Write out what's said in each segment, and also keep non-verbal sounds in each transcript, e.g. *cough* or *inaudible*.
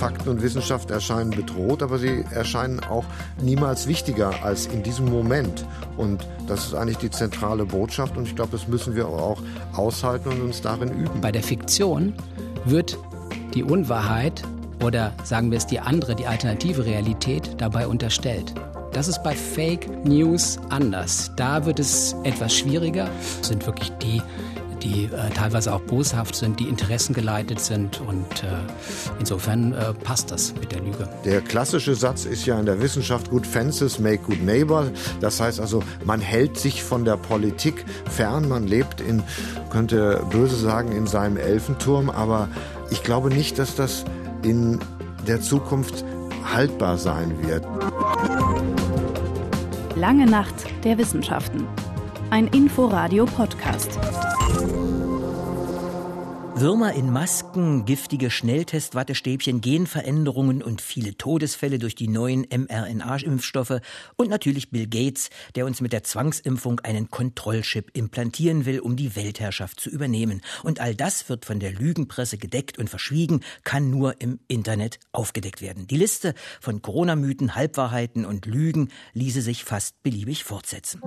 Fakten und Wissenschaft erscheinen bedroht, aber sie erscheinen auch niemals wichtiger als in diesem Moment. Und das ist eigentlich die zentrale Botschaft und ich glaube, das müssen wir auch aushalten und uns darin üben. Bei der Fiktion wird die Unwahrheit oder sagen wir es die andere, die alternative Realität dabei unterstellt. Das ist bei Fake News anders. Da wird es etwas schwieriger. Das sind wirklich die, die äh, teilweise auch boshaft sind, die interessengeleitet sind. Und äh, insofern äh, passt das mit der Lüge. Der klassische Satz ist ja in der Wissenschaft, good fences make good neighbor. Das heißt also, man hält sich von der Politik fern, man lebt in, könnte böse sagen, in seinem Elfenturm. Aber ich glaube nicht, dass das in der Zukunft haltbar sein wird. Lange Nacht der Wissenschaften. Ein Inforadio-Podcast. Würmer in Masken, giftige Schnelltestwattestäbchen, Genveränderungen und viele Todesfälle durch die neuen mRNA-Impfstoffe und natürlich Bill Gates, der uns mit der Zwangsimpfung einen Kontrollchip implantieren will, um die Weltherrschaft zu übernehmen. Und all das wird von der Lügenpresse gedeckt und verschwiegen, kann nur im Internet aufgedeckt werden. Die Liste von Corona-Mythen, Halbwahrheiten und Lügen ließe sich fast beliebig fortsetzen.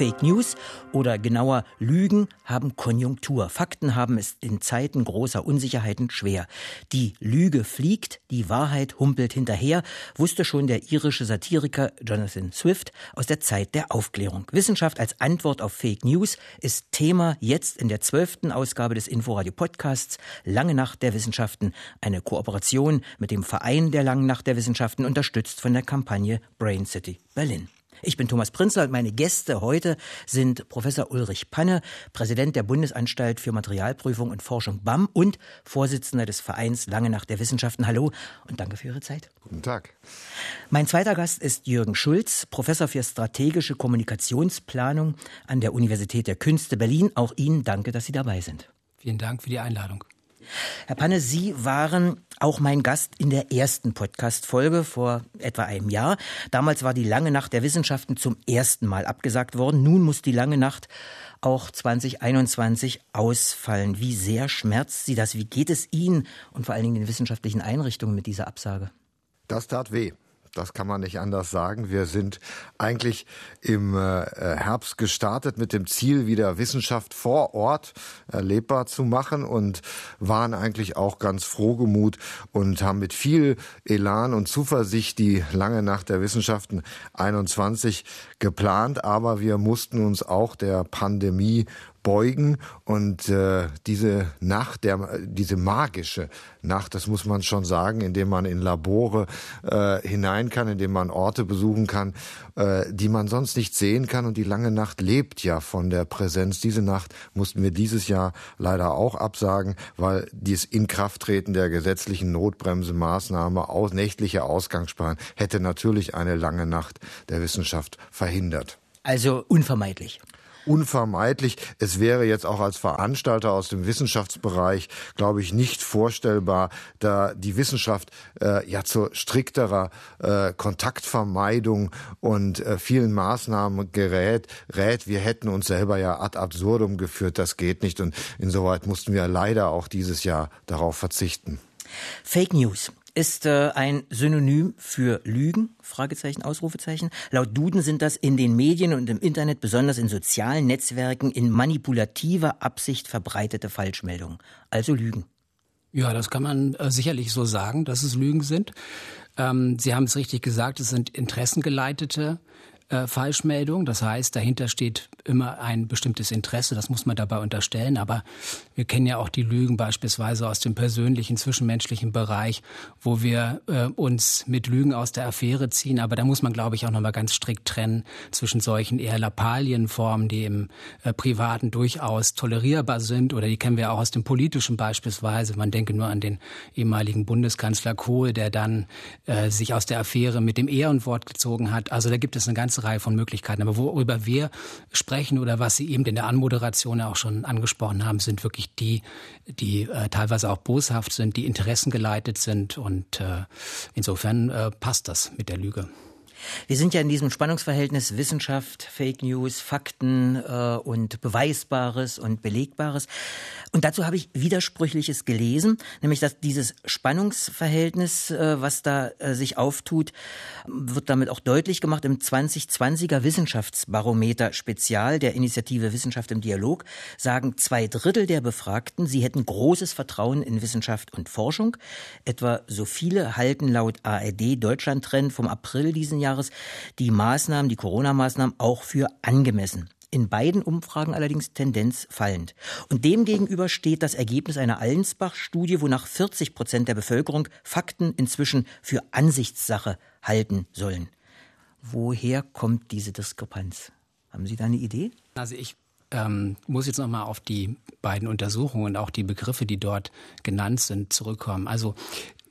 Fake News oder genauer Lügen haben Konjunktur. Fakten haben es in Zeiten großer Unsicherheiten schwer. Die Lüge fliegt, die Wahrheit humpelt hinterher, wusste schon der irische Satiriker Jonathan Swift aus der Zeit der Aufklärung. Wissenschaft als Antwort auf Fake News ist Thema jetzt in der zwölften Ausgabe des Inforadio Podcasts Lange Nacht der Wissenschaften, eine Kooperation mit dem Verein der Langen Nacht der Wissenschaften, unterstützt von der Kampagne Brain City Berlin. Ich bin Thomas Prinzler und meine Gäste heute sind Professor Ulrich Panne, Präsident der Bundesanstalt für Materialprüfung und Forschung BAM und Vorsitzender des Vereins Lange Nacht der Wissenschaften. Hallo und danke für Ihre Zeit. Guten Tag. Mein zweiter Gast ist Jürgen Schulz, Professor für strategische Kommunikationsplanung an der Universität der Künste Berlin. Auch Ihnen danke, dass Sie dabei sind. Vielen Dank für die Einladung. Herr Panne, Sie waren auch mein Gast in der ersten Podcast-Folge vor etwa einem Jahr. Damals war die lange Nacht der Wissenschaften zum ersten Mal abgesagt worden. Nun muss die lange Nacht auch 2021 ausfallen. Wie sehr schmerzt Sie das? Wie geht es Ihnen und vor allen Dingen den wissenschaftlichen Einrichtungen mit dieser Absage? Das tat weh. Das kann man nicht anders sagen. Wir sind eigentlich im äh, Herbst gestartet mit dem Ziel, wieder Wissenschaft vor Ort erlebbar zu machen und waren eigentlich auch ganz frohgemut und haben mit viel Elan und Zuversicht die lange Nacht der Wissenschaften 21 geplant. Aber wir mussten uns auch der Pandemie beugen und äh, diese Nacht, der, diese magische Nacht, das muss man schon sagen, indem man in Labore äh, hinein kann, indem man Orte besuchen kann, äh, die man sonst nicht sehen kann und die lange Nacht lebt ja von der Präsenz. Diese Nacht mussten wir dieses Jahr leider auch absagen, weil dieses Inkrafttreten der gesetzlichen Notbremsemaßnahme aus nächtliche Ausgangssperren hätte natürlich eine lange Nacht der Wissenschaft verhindert. Also unvermeidlich unvermeidlich. Es wäre jetzt auch als Veranstalter aus dem Wissenschaftsbereich, glaube ich, nicht vorstellbar, da die Wissenschaft äh, ja zu strikterer äh, Kontaktvermeidung und äh, vielen Maßnahmen gerät, rät. Wir hätten uns selber ja ad absurdum geführt. Das geht nicht. Und insoweit mussten wir leider auch dieses Jahr darauf verzichten. Fake News ist äh, ein Synonym für Lügen? Fragezeichen, Ausrufezeichen. Laut Duden sind das in den Medien und im Internet, besonders in sozialen Netzwerken, in manipulativer Absicht verbreitete Falschmeldungen. Also Lügen. Ja, das kann man äh, sicherlich so sagen, dass es Lügen sind. Ähm, Sie haben es richtig gesagt, es sind interessengeleitete äh, Falschmeldung. Das heißt, dahinter steht immer ein bestimmtes Interesse. Das muss man dabei unterstellen. Aber wir kennen ja auch die Lügen beispielsweise aus dem persönlichen, zwischenmenschlichen Bereich, wo wir äh, uns mit Lügen aus der Affäre ziehen. Aber da muss man, glaube ich, auch nochmal ganz strikt trennen zwischen solchen eher Lappalienformen, die im äh, Privaten durchaus tolerierbar sind. Oder die kennen wir auch aus dem Politischen beispielsweise. Man denke nur an den ehemaligen Bundeskanzler Kohl, der dann äh, sich aus der Affäre mit dem Ehrenwort gezogen hat. Also da gibt es eine ganze Reihe von Möglichkeiten. Aber worüber wir sprechen oder was Sie eben in der Anmoderation auch schon angesprochen haben, sind wirklich die, die äh, teilweise auch boshaft sind, die interessengeleitet sind. Und äh, insofern äh, passt das mit der Lüge. Wir sind ja in diesem Spannungsverhältnis Wissenschaft, Fake News, Fakten äh, und Beweisbares und Belegbares. Und dazu habe ich Widersprüchliches gelesen, nämlich dass dieses Spannungsverhältnis, äh, was da äh, sich auftut, wird damit auch deutlich gemacht im 2020er Wissenschaftsbarometer Spezial der Initiative Wissenschaft im Dialog, sagen zwei Drittel der Befragten, sie hätten großes Vertrauen in Wissenschaft und Forschung. Etwa so viele halten laut ARD Deutschland Trend vom April diesen Jahres die Maßnahmen, die Corona-Maßnahmen auch für angemessen. In beiden Umfragen allerdings Tendenz fallend. Und demgegenüber steht das Ergebnis einer Allensbach-Studie, wonach 40 Prozent der Bevölkerung Fakten inzwischen für Ansichtssache halten sollen. Woher kommt diese Diskrepanz? Haben Sie da eine Idee? Also ich ähm, muss jetzt nochmal auf die beiden Untersuchungen und auch die Begriffe, die dort genannt sind, zurückkommen. Also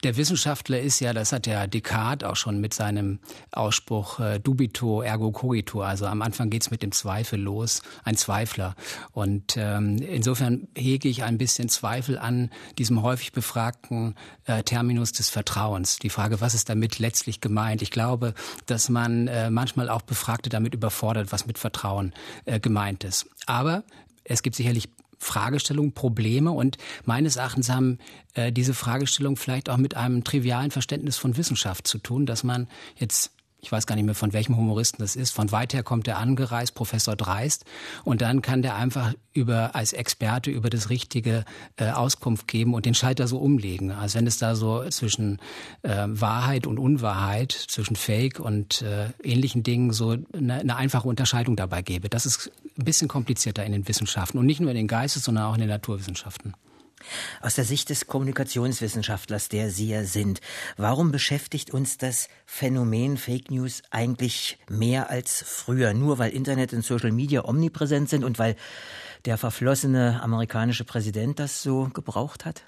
der Wissenschaftler ist ja, das hat der Descartes auch schon mit seinem Ausspruch äh, dubito ergo cogito. Also am Anfang geht's mit dem Zweifel los, ein Zweifler. Und ähm, insofern hege ich ein bisschen Zweifel an diesem häufig befragten äh, Terminus des Vertrauens. Die Frage, was ist damit letztlich gemeint? Ich glaube, dass man äh, manchmal auch Befragte damit überfordert, was mit Vertrauen äh, gemeint ist. Aber es gibt sicherlich Fragestellungen, Probleme und meines Erachtens haben äh, diese Fragestellungen vielleicht auch mit einem trivialen Verständnis von Wissenschaft zu tun, dass man jetzt ich weiß gar nicht mehr von welchem Humoristen das ist, von weit her kommt der angereist, Professor Dreist, und dann kann der einfach über als Experte über das Richtige äh, Auskunft geben und den Schalter so umlegen. Also wenn es da so zwischen äh, Wahrheit und Unwahrheit, zwischen Fake und äh, ähnlichen Dingen so eine, eine einfache Unterscheidung dabei gäbe. Das ist ein bisschen komplizierter in den Wissenschaften und nicht nur in den Geistes, sondern auch in den Naturwissenschaften. Aus der Sicht des Kommunikationswissenschaftlers, der Sie ja sind, warum beschäftigt uns das Phänomen Fake News eigentlich mehr als früher? Nur weil Internet und Social Media omnipräsent sind und weil der verflossene amerikanische Präsident das so gebraucht hat?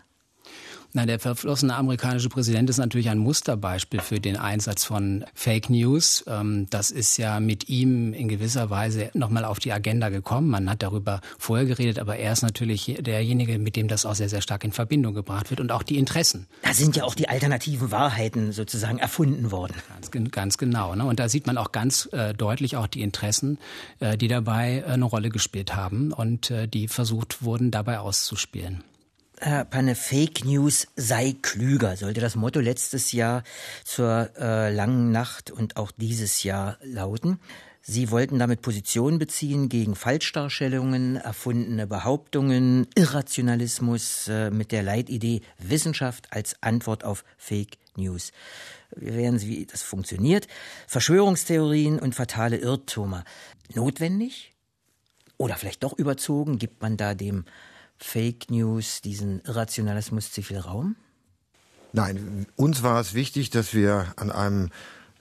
Na, der verflossene amerikanische Präsident ist natürlich ein Musterbeispiel für den Einsatz von Fake News. Ähm, das ist ja mit ihm in gewisser Weise nochmal auf die Agenda gekommen. Man hat darüber vorher geredet, aber er ist natürlich derjenige, mit dem das auch sehr, sehr stark in Verbindung gebracht wird und auch die Interessen. Da sind ja auch die alternativen Wahrheiten sozusagen erfunden worden. Ganz, ganz genau. Ne? Und da sieht man auch ganz äh, deutlich auch die Interessen, äh, die dabei äh, eine Rolle gespielt haben und äh, die versucht wurden, dabei auszuspielen. Herr Panne, Fake News sei klüger, sollte das Motto letztes Jahr zur äh, langen Nacht und auch dieses Jahr lauten. Sie wollten damit Position beziehen gegen Falschdarstellungen, erfundene Behauptungen, Irrationalismus äh, mit der Leitidee Wissenschaft als Antwort auf Fake News. Wir werden sehen, wie das funktioniert. Verschwörungstheorien und fatale Irrtümer. Notwendig? Oder vielleicht doch überzogen? Gibt man da dem Fake News, diesen Irrationalismus zu viel Raum? Nein, uns war es wichtig, dass wir an einem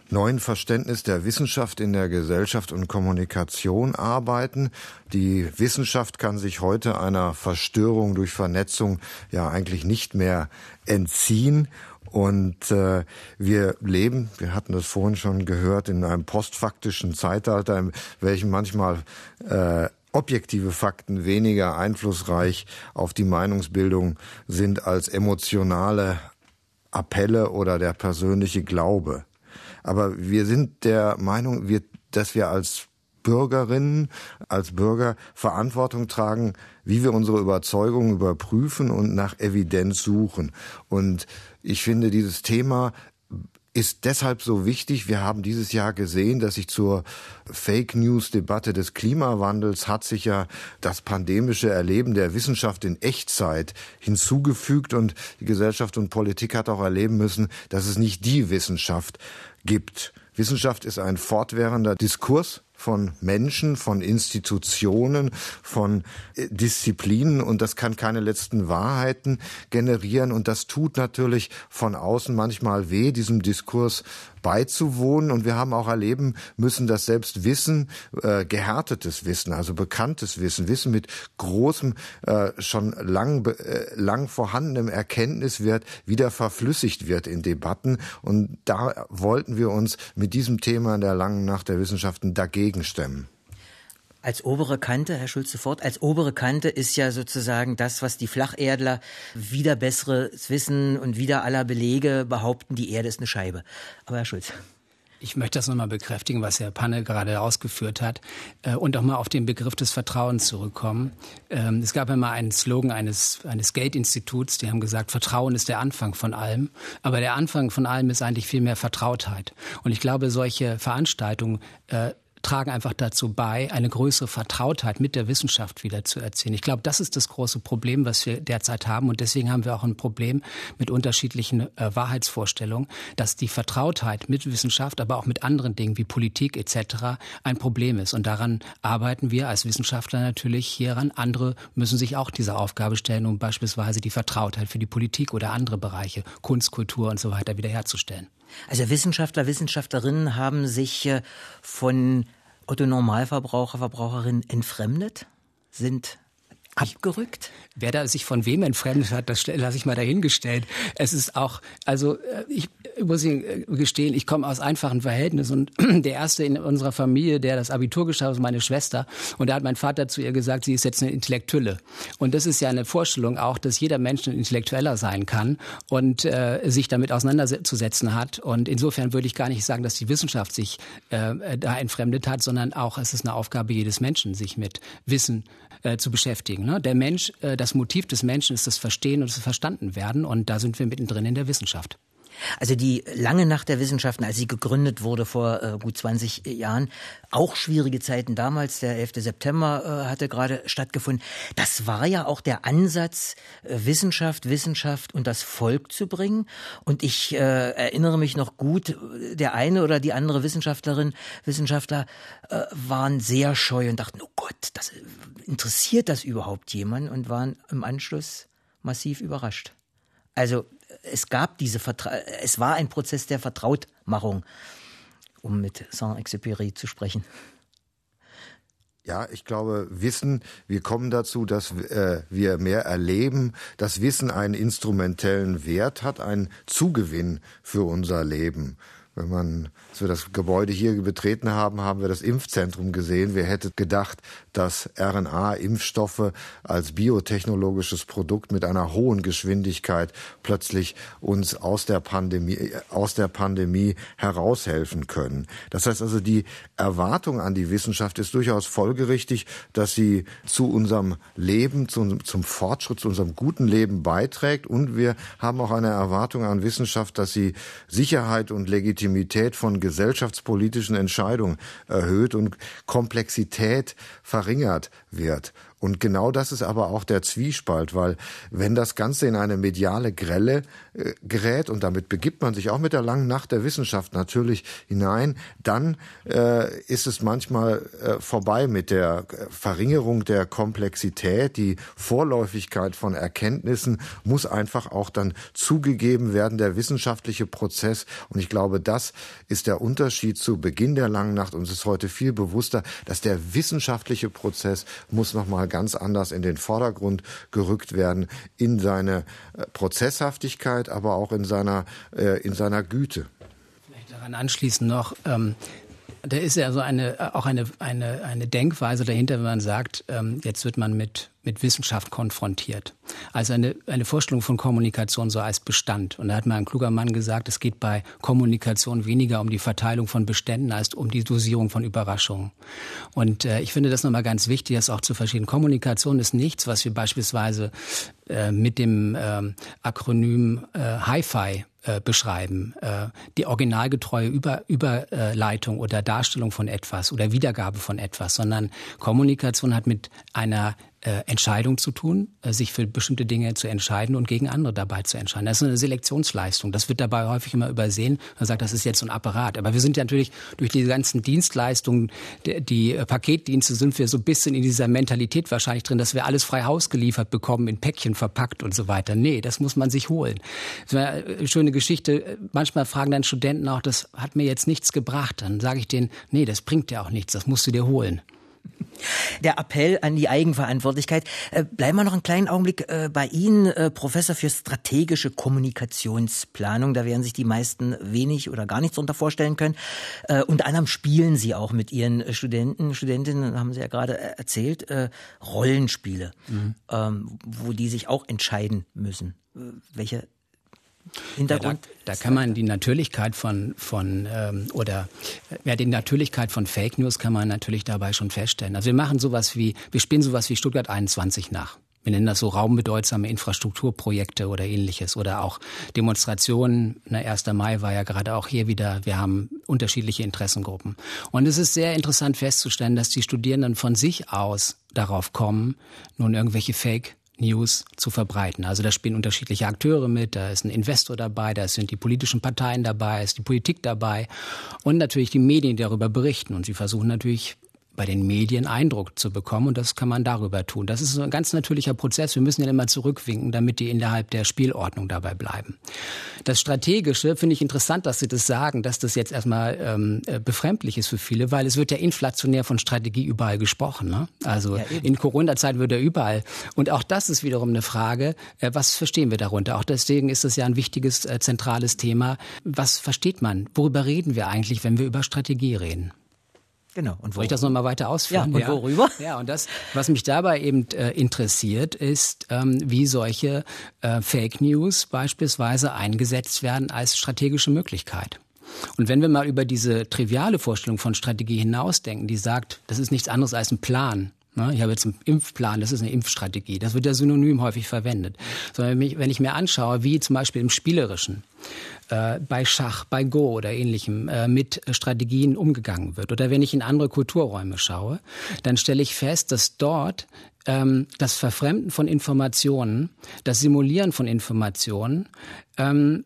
neuen Verständnis der Wissenschaft in der Gesellschaft und Kommunikation arbeiten. Die Wissenschaft kann sich heute einer Verstörung durch Vernetzung ja eigentlich nicht mehr entziehen. Und äh, wir leben, wir hatten das vorhin schon gehört, in einem postfaktischen Zeitalter, in welchem manchmal äh, objektive Fakten weniger einflussreich auf die Meinungsbildung sind als emotionale Appelle oder der persönliche Glaube. Aber wir sind der Meinung, wir, dass wir als Bürgerinnen, als Bürger Verantwortung tragen, wie wir unsere Überzeugungen überprüfen und nach Evidenz suchen. Und ich finde, dieses Thema ist deshalb so wichtig. Wir haben dieses Jahr gesehen, dass sich zur Fake News Debatte des Klimawandels hat sich ja das pandemische Erleben der Wissenschaft in Echtzeit hinzugefügt und die Gesellschaft und Politik hat auch erleben müssen, dass es nicht die Wissenschaft gibt. Wissenschaft ist ein fortwährender Diskurs von Menschen, von Institutionen, von äh, Disziplinen. Und das kann keine letzten Wahrheiten generieren. Und das tut natürlich von außen manchmal weh, diesem Diskurs beizuwohnen. Und wir haben auch erleben müssen, dass selbst Wissen, äh, gehärtetes Wissen, also bekanntes Wissen, Wissen mit großem, äh, schon lang, äh, lang vorhandenem Erkenntniswert wieder verflüssigt wird in Debatten. Und da wollten wir uns mit diesem Thema in der langen Nacht der Wissenschaften dagegen stemmen. Als obere Kante, Herr Schulze fort, als obere Kante ist ja sozusagen das, was die Flacherdler wieder besseres Wissen und wieder aller Belege behaupten, die Erde ist eine Scheibe. Aber Herr Schulze. Ich möchte das nochmal bekräftigen, was Herr Panne gerade ausgeführt hat äh, und auch mal auf den Begriff des Vertrauens zurückkommen. Ähm, es gab einmal einen Slogan eines, eines Geldinstituts, die haben gesagt, Vertrauen ist der Anfang von allem. Aber der Anfang von allem ist eigentlich viel mehr Vertrautheit. Und ich glaube, solche Veranstaltungen äh, tragen einfach dazu bei, eine größere Vertrautheit mit der Wissenschaft wieder zu erzielen. Ich glaube, das ist das große Problem, was wir derzeit haben. Und deswegen haben wir auch ein Problem mit unterschiedlichen äh, Wahrheitsvorstellungen, dass die Vertrautheit mit Wissenschaft, aber auch mit anderen Dingen wie Politik etc. ein Problem ist. Und daran arbeiten wir als Wissenschaftler natürlich hieran. Andere müssen sich auch dieser Aufgabe stellen, um beispielsweise die Vertrautheit für die Politik oder andere Bereiche, Kunst, Kultur und so weiter wiederherzustellen. Also Wissenschaftler, Wissenschaftlerinnen haben sich äh, von Otto Normalverbraucher, Verbraucherinnen entfremdet, sind abgerückt? Wer da sich von wem entfremdet hat, das lasse ich mal dahingestellt. Es ist auch, also äh, ich muss Ihnen äh, gestehen, ich komme aus einfachen Verhältnissen und *clears throat* der erste in unserer Familie, der das Abitur geschafft hat, ist meine Schwester. Und da hat mein Vater zu ihr gesagt, sie ist jetzt eine Intellektuelle. Und das ist ja eine Vorstellung auch, dass jeder Mensch ein Intellektueller sein kann und äh, sich damit auseinanderzusetzen hat. Und insofern würde ich gar nicht sagen, dass die Wissenschaft sich äh, da entfremdet hat, sondern auch es ist eine Aufgabe jedes Menschen, sich mit Wissen äh, zu beschäftigen. Ne? Der Mensch, äh, das Motiv des Menschen ist das Verstehen und das Verstandenwerden und da sind wir mittendrin in der Wissenschaft. Also die lange Nacht der Wissenschaften, als sie gegründet wurde vor äh, gut 20 Jahren, auch schwierige Zeiten damals, der 11. September äh, hatte gerade stattgefunden. Das war ja auch der Ansatz, äh, Wissenschaft, Wissenschaft und das Volk zu bringen. Und ich äh, erinnere mich noch gut, der eine oder die andere Wissenschaftlerin, Wissenschaftler äh, waren sehr scheu und dachten, oh Gott, das interessiert das überhaupt jemand und waren im Anschluss massiv überrascht. Also es gab diese Vertra es war ein Prozess der Vertrautmachung, um mit Saint-Exupéry zu sprechen. Ja, ich glaube, Wissen, wir kommen dazu, dass äh, wir mehr erleben, dass Wissen einen instrumentellen Wert hat, einen Zugewinn für unser Leben. Wenn man, als wir das Gebäude hier betreten haben, haben wir das Impfzentrum gesehen. Wer hätte gedacht, dass RNA-Impfstoffe als biotechnologisches Produkt mit einer hohen Geschwindigkeit plötzlich uns aus der Pandemie, aus der Pandemie heraushelfen können. Das heißt also, die Erwartung an die Wissenschaft ist durchaus folgerichtig, dass sie zu unserem Leben, zu, zum Fortschritt, zu unserem guten Leben beiträgt. Und wir haben auch eine Erwartung an Wissenschaft, dass sie Sicherheit und Legitimität Legitimität von gesellschaftspolitischen Entscheidungen erhöht und Komplexität verringert wird. Und genau das ist aber auch der Zwiespalt, weil wenn das Ganze in eine mediale Grelle äh, gerät, und damit begibt man sich auch mit der langen Nacht der Wissenschaft natürlich hinein, dann äh, ist es manchmal äh, vorbei mit der Verringerung der Komplexität. Die Vorläufigkeit von Erkenntnissen muss einfach auch dann zugegeben werden, der wissenschaftliche Prozess. Und ich glaube, das ist der Unterschied zu Beginn der langen Nacht. Und es ist heute viel bewusster, dass der wissenschaftliche Prozess muss nochmal ganz anders in den Vordergrund gerückt werden, in seine äh, Prozesshaftigkeit, aber auch in seiner, äh, in seiner Güte. Vielleicht daran anschließend noch, ähm, da ist ja so eine, äh, auch eine, eine, eine Denkweise dahinter, wenn man sagt, ähm, jetzt wird man mit, mit Wissenschaft konfrontiert. Also eine, eine Vorstellung von Kommunikation so als Bestand. Und da hat mal ein kluger Mann gesagt, es geht bei Kommunikation weniger um die Verteilung von Beständen als um die Dosierung von Überraschungen. Und äh, ich finde das nochmal ganz wichtig, das auch zu verstehen. Kommunikation ist nichts, was wir beispielsweise äh, mit dem ähm, Akronym äh, Hi-Fi äh, beschreiben. Äh, die originalgetreue Über Überleitung oder Darstellung von etwas oder Wiedergabe von etwas, sondern Kommunikation hat mit einer äh, Entscheidung zu tun, äh, sich für bestimmte Dinge zu entscheiden und gegen andere dabei zu entscheiden. Das ist eine Selektionsleistung. Das wird dabei häufig immer übersehen. Man sagt, das ist jetzt so ein Apparat. Aber wir sind ja natürlich durch die ganzen Dienstleistungen, die, äh, Paketdienste, sind wir so ein bisschen in dieser Mentalität wahrscheinlich drin, dass wir alles frei Haus geliefert bekommen, in Päckchen verpackt und so weiter. Nee, das muss man sich holen. Schöne Geschichte. Manchmal fragen dann Studenten auch, das hat mir jetzt nichts gebracht. Dann sage ich denen, nee, das bringt dir auch nichts. Das musst du dir holen. Der Appell an die Eigenverantwortlichkeit. Äh, bleiben wir noch einen kleinen Augenblick äh, bei Ihnen, äh, Professor für strategische Kommunikationsplanung. Da werden sich die meisten wenig oder gar nichts darunter vorstellen können. Unter anderem spielen Sie auch mit Ihren Studenten, Studentinnen, haben Sie ja gerade äh, erzählt, äh, Rollenspiele, mhm. ähm, wo die sich auch entscheiden müssen. welche Hintergrund? Ja, da, da, kann man die Natürlichkeit von, von ähm, oder ja, die Natürlichkeit von Fake News kann man natürlich dabei schon feststellen. Also wir machen sowas wie, wir spielen sowas wie Stuttgart 21 nach. Wir nennen das so raumbedeutsame Infrastrukturprojekte oder ähnliches oder auch Demonstrationen. Na, 1. Mai war ja gerade auch hier wieder. Wir haben unterschiedliche Interessengruppen. Und es ist sehr interessant festzustellen, dass die Studierenden von sich aus darauf kommen, nun irgendwelche Fake News zu verbreiten. Also da spielen unterschiedliche Akteure mit, da ist ein Investor dabei, da sind die politischen Parteien dabei, ist die Politik dabei und natürlich die Medien, die darüber berichten. Und sie versuchen natürlich bei den Medien Eindruck zu bekommen und das kann man darüber tun. Das ist so ein ganz natürlicher Prozess. Wir müssen ja immer zurückwinken, damit die innerhalb der Spielordnung dabei bleiben. Das Strategische finde ich interessant, dass Sie das sagen, dass das jetzt erstmal ähm, äh, befremdlich ist für viele, weil es wird ja inflationär von Strategie überall gesprochen. Ne? Also ja, in Corona-Zeit wird er überall. Und auch das ist wiederum eine Frage, äh, was verstehen wir darunter? Auch deswegen ist es ja ein wichtiges, äh, zentrales Thema. Was versteht man? Worüber reden wir eigentlich, wenn wir über Strategie reden? Genau. Und Soll ich das nochmal weiter ausführen? Ja, und ja. worüber? *laughs* Ja, und das, was mich dabei eben äh, interessiert, ist, ähm, wie solche äh, Fake News beispielsweise eingesetzt werden als strategische Möglichkeit. Und wenn wir mal über diese triviale Vorstellung von Strategie hinausdenken, die sagt, das ist nichts anderes als ein Plan? Ich habe jetzt einen Impfplan, das ist eine Impfstrategie. Das wird ja synonym häufig verwendet. Sondern wenn ich mir anschaue, wie zum Beispiel im Spielerischen, äh, bei Schach, bei Go oder ähnlichem äh, mit Strategien umgegangen wird, oder wenn ich in andere Kulturräume schaue, dann stelle ich fest, dass dort ähm, das Verfremden von Informationen, das Simulieren von Informationen ähm,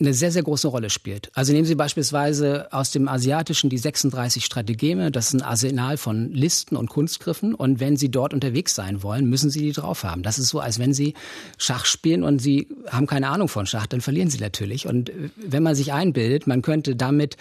eine sehr, sehr große Rolle spielt. Also nehmen Sie beispielsweise aus dem Asiatischen die 36 Strategeme. Das ist ein Arsenal von Listen und Kunstgriffen. Und wenn Sie dort unterwegs sein wollen, müssen Sie die drauf haben. Das ist so, als wenn Sie Schach spielen und Sie haben keine Ahnung von Schach, dann verlieren Sie natürlich. Und äh, wenn man sich einbildet, man könnte damit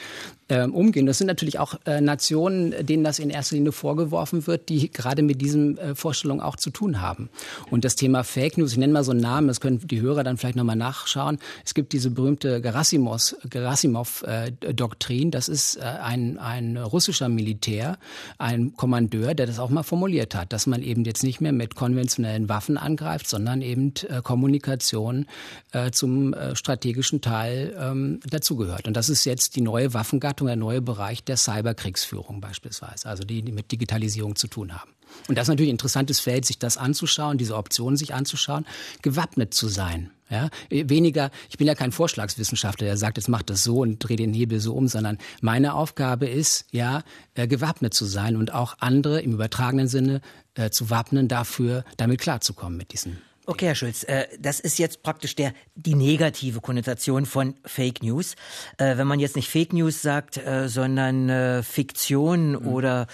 ähm, umgehen. Das sind natürlich auch äh, Nationen, denen das in erster Linie vorgeworfen wird, die gerade mit diesen äh, Vorstellungen auch zu tun haben. Und das Thema Fake News, ich nenne mal so einen Namen, das können die Hörer dann vielleicht nochmal nachschauen. Es gibt diese berühmte Gerasimov-Doktrin. das ist äh, ein, ein russischer Militär, ein Kommandeur, der das auch mal formuliert hat, dass man eben jetzt nicht mehr mit konventionellen Waffen angreift, sondern eben äh, Kommunikation äh, zum äh, strategischen Teil ähm, dazugehört. Und das ist jetzt die neue Waffengattung Betrachtung der neue Bereich der Cyberkriegsführung beispielsweise, also die, die mit Digitalisierung zu tun haben. Und das ist natürlich ein interessantes Feld, sich das anzuschauen, diese Optionen sich anzuschauen, gewappnet zu sein. Ja, weniger, ich bin ja kein Vorschlagswissenschaftler, der sagt, jetzt macht das so und dreht den Hebel so um, sondern meine Aufgabe ist, ja, äh, gewappnet zu sein und auch andere im übertragenen Sinne äh, zu wappnen, dafür damit klarzukommen mit diesen Okay, Herr Schulz, äh, das ist jetzt praktisch der, die negative Konnotation von Fake News. Äh, wenn man jetzt nicht Fake News sagt, äh, sondern Fiktion mhm. oder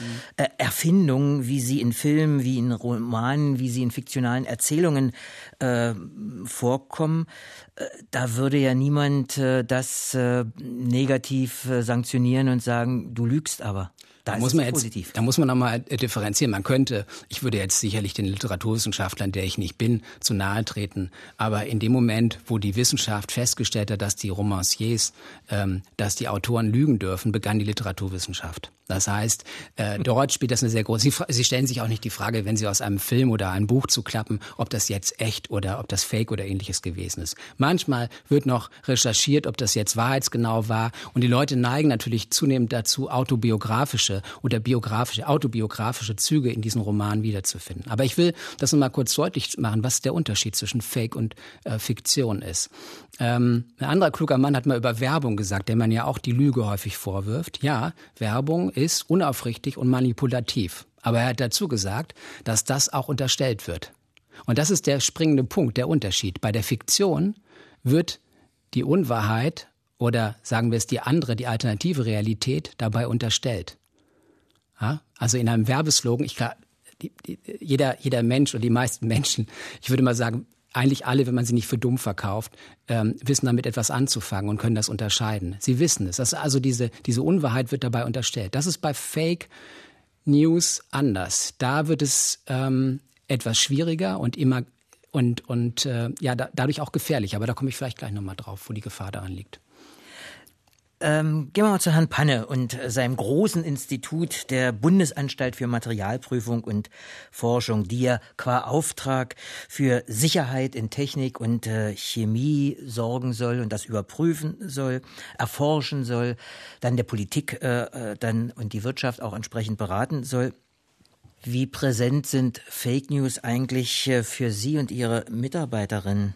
Erfindung, wie sie in Filmen, wie in Romanen, wie sie in fiktionalen Erzählungen äh, vorkommen, da würde ja niemand das negativ sanktionieren und sagen, du lügst aber. Da, muss man jetzt, positiv. Da muss man nochmal differenzieren. Man könnte, ich würde jetzt sicherlich den Literaturwissenschaftlern, der ich nicht bin, zu nahe treten. Aber in dem Moment, wo die Wissenschaft festgestellt hat, dass die Romanciers, ähm, dass die Autoren lügen dürfen, begann die Literaturwissenschaft. Das heißt, äh, *laughs* dort spielt das eine sehr große. Sie, Sie stellen sich auch nicht die Frage, wenn Sie aus einem Film oder einem Buch zu klappen, ob das jetzt echt oder ob das Fake oder ähnliches gewesen ist. Manchmal wird noch recherchiert, ob das jetzt wahrheitsgenau war. Und die Leute neigen natürlich zunehmend dazu, autobiografische oder biografische, autobiografische Züge in diesen Romanen wiederzufinden. Aber ich will das nochmal kurz deutlich machen, was der Unterschied zwischen Fake und äh, Fiktion ist. Ähm, ein anderer kluger Mann hat mal über Werbung gesagt, der man ja auch die Lüge häufig vorwirft. Ja, Werbung ist unaufrichtig und manipulativ. Aber er hat dazu gesagt, dass das auch unterstellt wird. Und das ist der springende Punkt, der Unterschied. Bei der Fiktion wird die Unwahrheit oder sagen wir es die andere, die alternative Realität dabei unterstellt. Ja? Also in einem Werbeslogan, ich, die, jeder, jeder Mensch und die meisten Menschen, ich würde mal sagen, eigentlich alle, wenn man sie nicht für dumm verkauft, ähm, wissen damit etwas anzufangen und können das unterscheiden. Sie wissen es. Also diese, diese Unwahrheit wird dabei unterstellt. Das ist bei Fake News anders. Da wird es ähm, etwas schwieriger und immer und, und äh, ja, da, dadurch auch gefährlich. Aber da komme ich vielleicht gleich nochmal drauf, wo die Gefahr daran liegt. Ähm, gehen wir mal zu Herrn Panne und seinem großen Institut der Bundesanstalt für Materialprüfung und Forschung, die ja qua Auftrag für Sicherheit in Technik und äh, Chemie sorgen soll und das überprüfen soll, erforschen soll, dann der Politik äh, äh dann und die Wirtschaft auch entsprechend beraten soll. Wie präsent sind Fake News eigentlich äh, für Sie und Ihre Mitarbeiterinnen?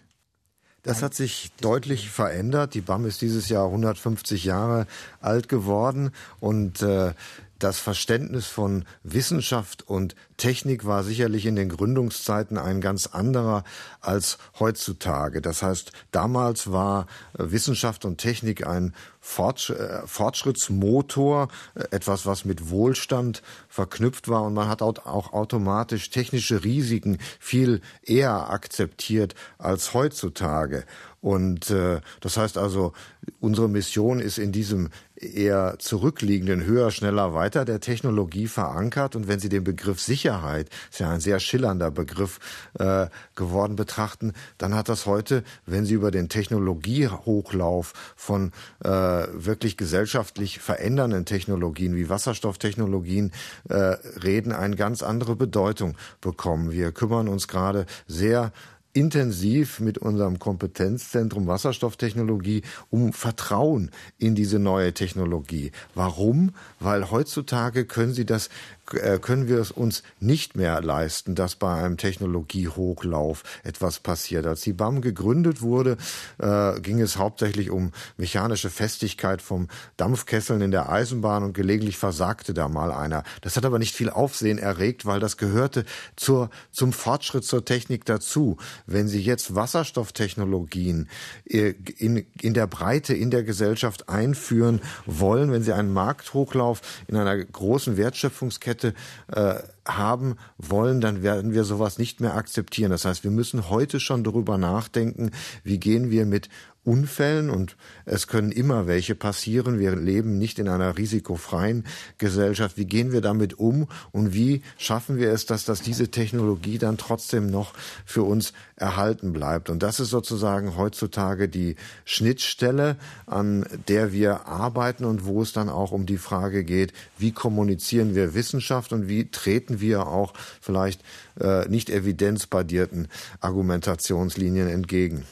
Das hat sich deutlich verändert. Die BAM ist dieses Jahr 150 Jahre alt geworden und äh, das Verständnis von Wissenschaft und Technik war sicherlich in den Gründungszeiten ein ganz anderer als heutzutage. Das heißt, damals war äh, Wissenschaft und Technik ein äh, Fortschrittsmotor, äh, etwas, was mit Wohlstand verknüpft war und man hat auch automatisch technische Risiken viel eher akzeptiert als heutzutage. Und äh, das heißt also, unsere Mission ist in diesem eher zurückliegenden höher, schneller, weiter der Technologie verankert. Und wenn Sie den Begriff Sicherheit, ist ja ein sehr schillernder Begriff äh, geworden, betrachten, dann hat das heute, wenn Sie über den Technologiehochlauf von äh, wirklich gesellschaftlich verändernden Technologien wie Wasserstofftechnologien äh, reden, eine ganz andere Bedeutung bekommen. Wir kümmern uns gerade sehr intensiv mit unserem Kompetenzzentrum Wasserstofftechnologie um Vertrauen in diese neue Technologie. Warum? Weil heutzutage können Sie das können wir es uns nicht mehr leisten, dass bei einem Technologiehochlauf etwas passiert. Als die BAM gegründet wurde, äh, ging es hauptsächlich um mechanische Festigkeit vom Dampfkesseln in der Eisenbahn und gelegentlich versagte da mal einer. Das hat aber nicht viel Aufsehen erregt, weil das gehörte zur, zum Fortschritt zur Technik dazu. Wenn Sie jetzt Wasserstofftechnologien äh, in, in der Breite in der Gesellschaft einführen wollen, wenn Sie einen Markthochlauf in einer großen Wertschöpfungskette Kette äh, haben wollen, dann werden wir sowas nicht mehr akzeptieren. Das heißt, wir müssen heute schon darüber nachdenken, wie gehen wir mit Unfällen und es können immer welche passieren. Wir leben nicht in einer risikofreien Gesellschaft. Wie gehen wir damit um und wie schaffen wir es, dass, dass diese Technologie dann trotzdem noch für uns erhalten bleibt? Und das ist sozusagen heutzutage die Schnittstelle, an der wir arbeiten und wo es dann auch um die Frage geht, wie kommunizieren wir Wissenschaft und wie treten wir auch vielleicht äh, nicht evidenzbasierten Argumentationslinien entgegen.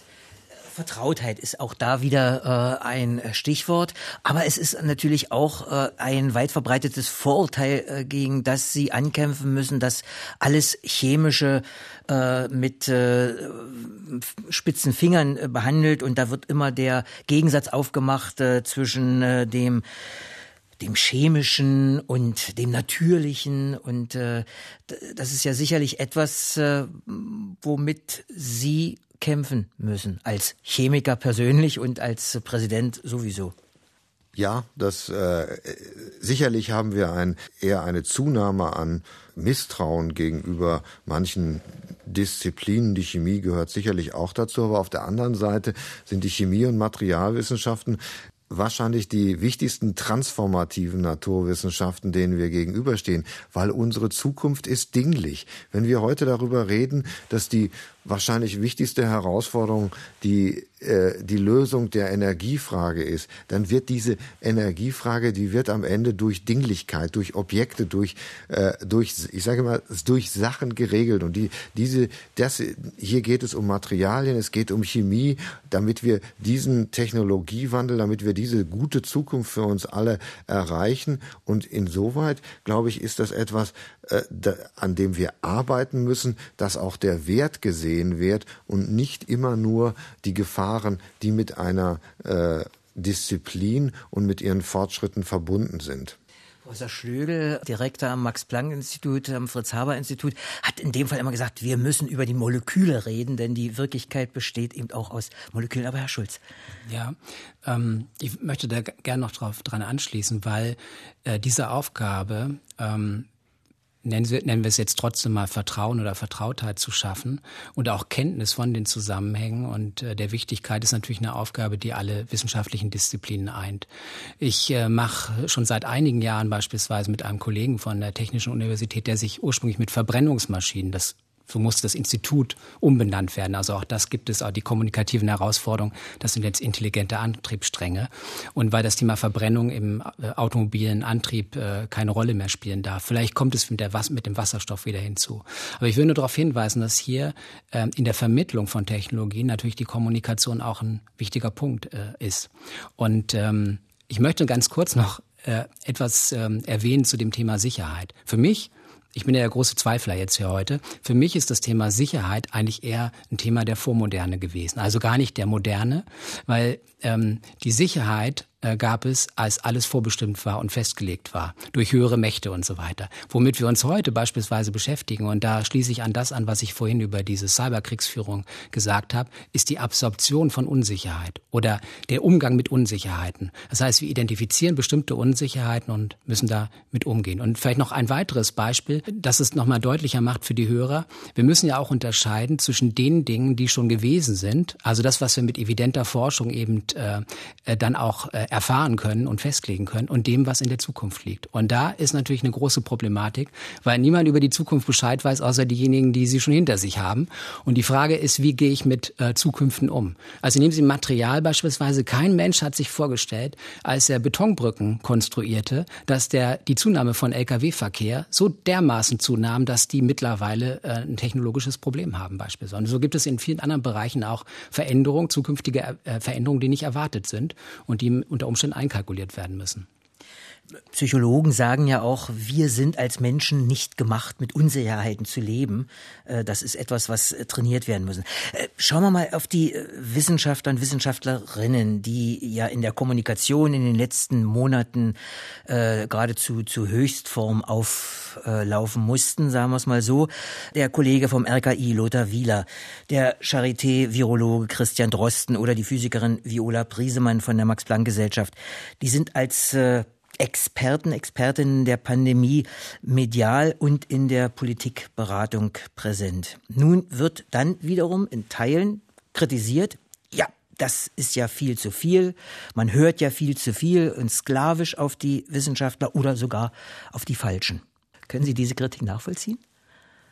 Vertrautheit ist auch da wieder äh, ein Stichwort. Aber es ist natürlich auch äh, ein weit verbreitetes Vorurteil, äh, gegen das Sie ankämpfen müssen, dass alles chemische äh, mit äh, spitzen Fingern äh, behandelt und da wird immer der Gegensatz aufgemacht zwischen dem dem chemischen und dem natürlichen und äh, das ist ja sicherlich etwas, äh, womit Sie kämpfen müssen, als Chemiker persönlich und als Präsident sowieso. Ja, das äh, sicherlich haben wir ein, eher eine Zunahme an Misstrauen gegenüber manchen Disziplinen. Die Chemie gehört sicherlich auch dazu, aber auf der anderen Seite sind die Chemie- und Materialwissenschaften wahrscheinlich die wichtigsten transformativen Naturwissenschaften, denen wir gegenüberstehen, weil unsere Zukunft ist dinglich. Wenn wir heute darüber reden, dass die wahrscheinlich wichtigste Herausforderung die, äh, die Lösung der Energiefrage ist, dann wird diese Energiefrage, die wird am Ende durch Dinglichkeit, durch Objekte, durch, äh, durch ich sage mal, durch Sachen geregelt. Und die, diese, das, hier geht es um Materialien, es geht um Chemie, damit wir diesen Technologiewandel, damit wir diese gute Zukunft für uns alle erreichen. Und insoweit, glaube ich, ist das etwas, an dem wir arbeiten müssen, dass auch der Wert gesehen gesehen wird und nicht immer nur die Gefahren, die mit einer äh, Disziplin und mit ihren Fortschritten verbunden sind. Professor Schlögel, Direktor am Max-Planck-Institut, am Fritz-Haber-Institut, hat in dem Fall immer gesagt, wir müssen über die Moleküle reden, denn die Wirklichkeit besteht eben auch aus Molekülen. Aber Herr Schulz. Ja, ähm, ich möchte da gerne noch drauf, dran anschließen, weil äh, diese Aufgabe ähm, nennen wir, nennen wir es jetzt trotzdem mal Vertrauen oder Vertrautheit zu schaffen und auch Kenntnis von den Zusammenhängen und äh, der Wichtigkeit ist natürlich eine Aufgabe, die alle wissenschaftlichen Disziplinen eint. Ich äh, mache schon seit einigen Jahren beispielsweise mit einem Kollegen von der Technischen Universität, der sich ursprünglich mit Verbrennungsmaschinen, das so muss das Institut umbenannt werden. Also auch das gibt es, auch die kommunikativen Herausforderungen. Das sind jetzt intelligente Antriebsstränge. Und weil das Thema Verbrennung im äh, automobilen Antrieb äh, keine Rolle mehr spielen darf. Vielleicht kommt es mit, der, mit dem Wasserstoff wieder hinzu. Aber ich will nur darauf hinweisen, dass hier äh, in der Vermittlung von Technologien natürlich die Kommunikation auch ein wichtiger Punkt äh, ist. Und ähm, ich möchte ganz kurz noch etwas ähm, erwähnen zu dem Thema Sicherheit. Für mich ich bin ja der große Zweifler jetzt hier heute. Für mich ist das Thema Sicherheit eigentlich eher ein Thema der Vormoderne gewesen. Also gar nicht der Moderne, weil ähm, die Sicherheit gab es, als alles vorbestimmt war und festgelegt war, durch höhere Mächte und so weiter. Womit wir uns heute beispielsweise beschäftigen, und da schließe ich an das an, was ich vorhin über diese Cyberkriegsführung gesagt habe, ist die Absorption von Unsicherheit oder der Umgang mit Unsicherheiten. Das heißt, wir identifizieren bestimmte Unsicherheiten und müssen da mit umgehen. Und vielleicht noch ein weiteres Beispiel, das es nochmal deutlicher macht für die Hörer. Wir müssen ja auch unterscheiden zwischen den Dingen, die schon gewesen sind, also das, was wir mit evidenter Forschung eben äh, äh dann auch äh, erfahren können und festlegen können und dem, was in der Zukunft liegt. Und da ist natürlich eine große Problematik, weil niemand über die Zukunft Bescheid weiß, außer diejenigen, die sie schon hinter sich haben. Und die Frage ist, wie gehe ich mit äh, Zukünften um? Also nehmen Sie Material beispielsweise. Kein Mensch hat sich vorgestellt, als er Betonbrücken konstruierte, dass der, die Zunahme von Lkw-Verkehr so dermaßen zunahm, dass die mittlerweile äh, ein technologisches Problem haben beispielsweise. Und so gibt es in vielen anderen Bereichen auch Veränderungen, zukünftige äh, Veränderungen, die nicht erwartet sind und die unter Umständen einkalkuliert werden müssen. Psychologen sagen ja auch, wir sind als Menschen nicht gemacht, mit Unsicherheiten zu leben. Äh, das ist etwas, was äh, trainiert werden muss. Äh, schauen wir mal auf die Wissenschaftler und Wissenschaftlerinnen, die ja in der Kommunikation in den letzten Monaten geradezu zu Höchstform auflaufen mussten, sagen wir es mal so. Der Kollege vom RKI, Lothar Wieler, der Charité-Virologe Christian Drosten oder die Physikerin Viola Priesemann von der Max-Planck-Gesellschaft, die sind als Experten, Expertinnen der Pandemie medial und in der Politikberatung präsent. Nun wird dann wiederum in Teilen kritisiert, ja, das ist ja viel zu viel, man hört ja viel zu viel und sklavisch auf die Wissenschaftler oder sogar auf die Falschen. Können Sie diese Kritik nachvollziehen?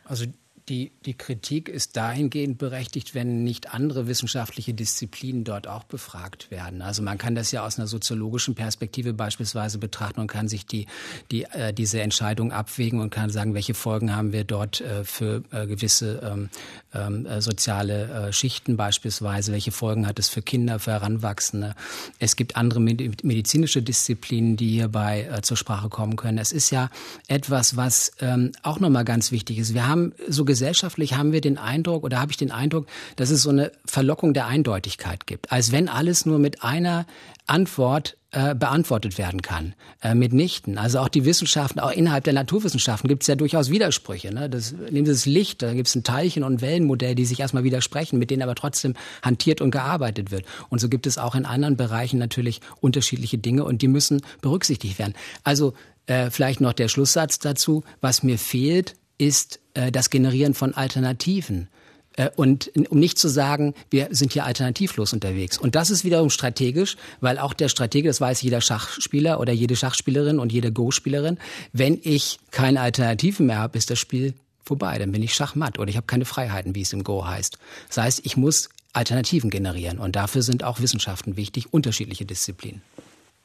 Also die, die Kritik ist dahingehend berechtigt, wenn nicht andere wissenschaftliche Disziplinen dort auch befragt werden. Also man kann das ja aus einer soziologischen Perspektive beispielsweise betrachten und kann sich die, die, äh, diese Entscheidung abwägen und kann sagen, welche Folgen haben wir dort äh, für äh, gewisse ähm, ähm äh, soziale äh, Schichten beispielsweise, welche Folgen hat es für Kinder, für Heranwachsende. Es gibt andere medizinische Disziplinen, die hierbei äh, zur Sprache kommen können. Es ist ja etwas, was ähm, auch nochmal ganz wichtig ist. Wir haben so gesellschaftlich haben wir den Eindruck oder habe ich den Eindruck, dass es so eine Verlockung der Eindeutigkeit gibt. Als wenn alles nur mit einer Antwort äh, beantwortet werden kann. Äh, mitnichten. Also auch die Wissenschaften, auch innerhalb der Naturwissenschaften gibt es ja durchaus Widersprüche. Ne? Das, nehmen Sie das Licht, da gibt es ein Teilchen- und Wellenmodell, die sich erstmal widersprechen, mit denen aber trotzdem hantiert und gearbeitet wird. Und so gibt es auch in anderen Bereichen natürlich unterschiedliche Dinge und die müssen berücksichtigt werden. Also äh, vielleicht noch der Schlusssatz dazu. Was mir fehlt, ist äh, das Generieren von Alternativen. Äh, und um nicht zu sagen, wir sind hier alternativlos unterwegs. Und das ist wiederum strategisch, weil auch der Stratege, das weiß jeder Schachspieler oder jede Schachspielerin und jede Go-Spielerin, wenn ich keine Alternativen mehr habe, ist das Spiel vorbei. Dann bin ich schachmatt oder ich habe keine Freiheiten, wie es im Go heißt. Das heißt, ich muss Alternativen generieren. Und dafür sind auch Wissenschaften wichtig, unterschiedliche Disziplinen.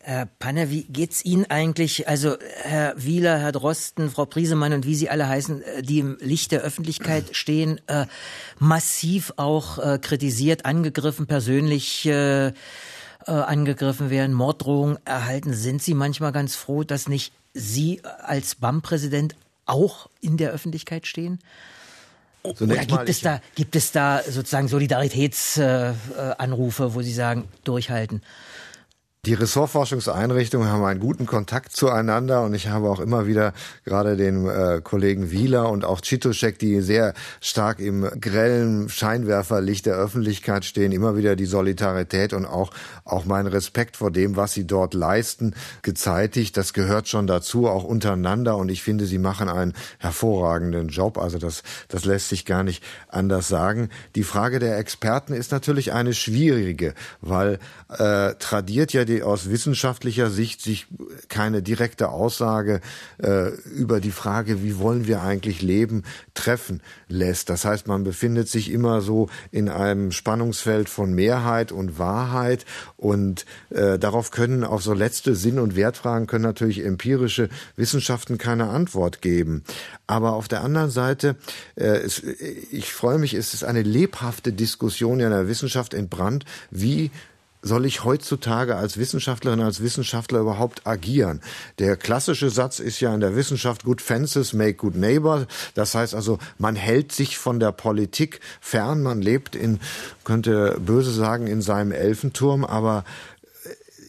Herr Panner, wie geht's Ihnen eigentlich? Also Herr Wieler, Herr Drosten, Frau Priesemann und wie Sie alle heißen, äh, die im Licht der Öffentlichkeit *clears throat* stehen, äh, massiv auch äh, kritisiert, angegriffen, persönlich äh, äh, angegriffen werden, Morddrohungen erhalten. Sind Sie manchmal ganz froh, dass nicht Sie als BAM-Präsident auch in der Öffentlichkeit stehen? Oder gibt es da gibt es da sozusagen Solidaritätsanrufe, äh, wo Sie sagen, durchhalten? Die Ressortforschungseinrichtungen haben einen guten Kontakt zueinander und ich habe auch immer wieder gerade den äh, Kollegen Wieler und auch Chitoschek, die sehr stark im grellen Scheinwerferlicht der Öffentlichkeit stehen, immer wieder die Solidarität und auch, auch meinen Respekt vor dem, was sie dort leisten, gezeitigt. Das gehört schon dazu, auch untereinander und ich finde, sie machen einen hervorragenden Job. Also das, das lässt sich gar nicht anders sagen. Die Frage der Experten ist natürlich eine schwierige, weil äh, tradiert ja die aus wissenschaftlicher Sicht sich keine direkte Aussage äh, über die Frage, wie wollen wir eigentlich leben, treffen lässt. Das heißt, man befindet sich immer so in einem Spannungsfeld von Mehrheit und Wahrheit und äh, darauf können auf so letzte Sinn- und Wertfragen können natürlich empirische Wissenschaften keine Antwort geben. Aber auf der anderen Seite, äh, es, ich freue mich, es ist eine lebhafte Diskussion in der Wissenschaft entbrannt, wie soll ich heutzutage als Wissenschaftlerin, als Wissenschaftler überhaupt agieren? Der klassische Satz ist ja in der Wissenschaft, good fences make good neighbor. Das heißt also, man hält sich von der Politik fern, man lebt in, könnte böse sagen, in seinem Elfenturm, aber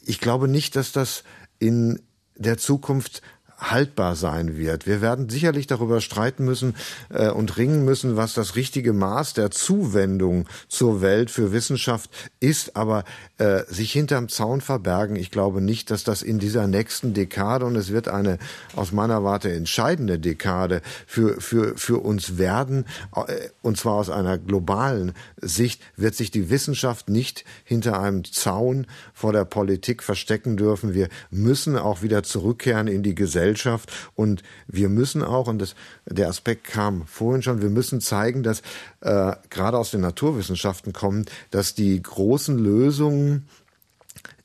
ich glaube nicht, dass das in der Zukunft haltbar sein wird. Wir werden sicherlich darüber streiten müssen äh, und ringen müssen, was das richtige Maß der Zuwendung zur Welt für Wissenschaft ist, aber äh, sich hinterm Zaun verbergen, ich glaube nicht, dass das in dieser nächsten Dekade, und es wird eine aus meiner Warte entscheidende Dekade für, für, für uns werden, äh, und zwar aus einer globalen Sicht, wird sich die Wissenschaft nicht hinter einem Zaun vor der Politik verstecken dürfen. Wir müssen auch wieder zurückkehren in die Gesellschaft Gesellschaft. Und wir müssen auch, und das, der Aspekt kam vorhin schon, wir müssen zeigen, dass äh, gerade aus den Naturwissenschaften kommt, dass die großen Lösungen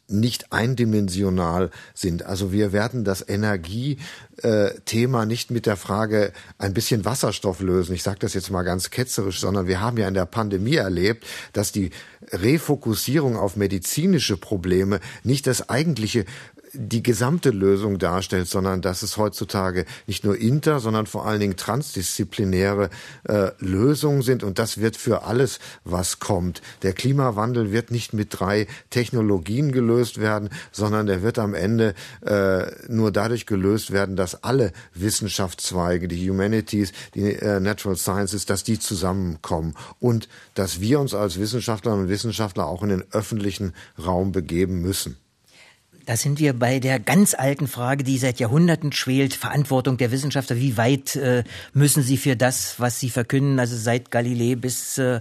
nicht eindimensional sind. Also wir werden das Energiethema äh, nicht mit der Frage ein bisschen Wasserstoff lösen. Ich sage das jetzt mal ganz ketzerisch, sondern wir haben ja in der Pandemie erlebt, dass die Refokussierung auf medizinische Probleme nicht das eigentliche die gesamte Lösung darstellt, sondern dass es heutzutage nicht nur inter, sondern vor allen Dingen transdisziplinäre äh, Lösungen sind. Und das wird für alles, was kommt. Der Klimawandel wird nicht mit drei Technologien gelöst werden, sondern der wird am Ende äh, nur dadurch gelöst werden, dass alle Wissenschaftszweige, die Humanities, die äh, Natural Sciences, dass die zusammenkommen und dass wir uns als Wissenschaftlerinnen und Wissenschaftler auch in den öffentlichen Raum begeben müssen. Da sind wir bei der ganz alten Frage, die seit Jahrhunderten schwelt, Verantwortung der Wissenschaftler. Wie weit äh, müssen sie für das, was sie verkünden, also seit Galilei bis äh,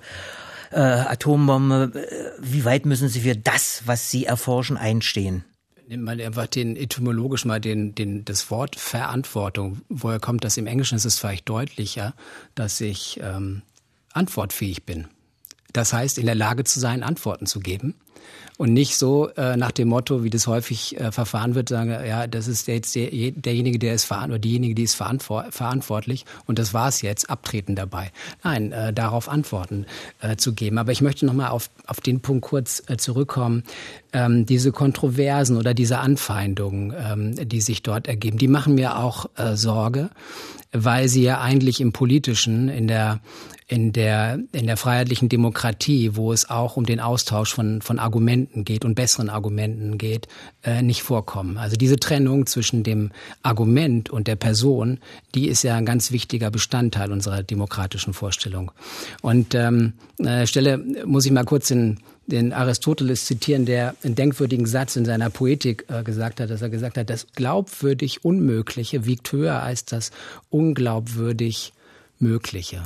äh, Atombombe, äh, wie weit müssen sie für das, was sie erforschen, einstehen? Nimmt man einfach den etymologisch mal den, den, das Wort Verantwortung. Woher kommt das? Im Englischen ist es vielleicht deutlicher, dass ich ähm, antwortfähig bin. Das heißt, in der Lage zu sein, Antworten zu geben und nicht so äh, nach dem Motto, wie das häufig äh, verfahren wird, sagen, ja, das ist jetzt der, derjenige, der ist verantwortlich, oder diejenige, die ist verantwortlich und das war es jetzt, abtreten dabei. Nein, äh, darauf Antworten äh, zu geben. Aber ich möchte nochmal auf, auf den Punkt kurz äh, zurückkommen. Ähm, diese Kontroversen oder diese Anfeindungen, ähm, die sich dort ergeben, die machen mir auch äh, Sorge, weil sie ja eigentlich im Politischen, in der in der, in der freiheitlichen Demokratie, wo es auch um den Austausch von, von Argumenten geht und besseren Argumenten geht, äh, nicht vorkommen. Also diese Trennung zwischen dem Argument und der Person, die ist ja ein ganz wichtiger Bestandteil unserer demokratischen Vorstellung. Und ähm, äh, Stelle muss ich mal kurz den, den Aristoteles zitieren, der einen denkwürdigen Satz in seiner Poetik äh, gesagt hat, dass er gesagt hat, das glaubwürdig Unmögliche wiegt höher als das unglaubwürdig Mögliche.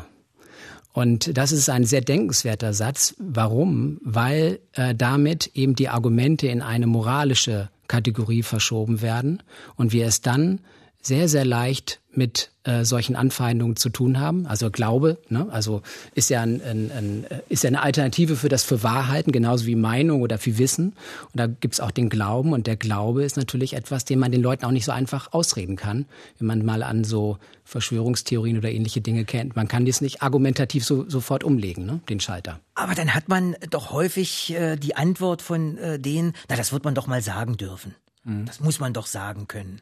Und das ist ein sehr denkenswerter Satz. Warum? Weil äh, damit eben die Argumente in eine moralische Kategorie verschoben werden und wir es dann sehr, sehr leicht mit äh, solchen Anfeindungen zu tun haben. Also Glaube, ne? also ist ja, ein, ein, ein, ist ja eine Alternative für das für Wahrheiten, genauso wie Meinung oder für Wissen. Und da gibt's auch den Glauben. Und der Glaube ist natürlich etwas, den man den Leuten auch nicht so einfach ausreden kann, wenn man mal an so Verschwörungstheorien oder ähnliche Dinge kennt. Man kann das nicht argumentativ so, sofort umlegen, ne? den Schalter. Aber dann hat man doch häufig äh, die Antwort von äh, denen, na, das wird man doch mal sagen dürfen. Mhm. Das muss man doch sagen können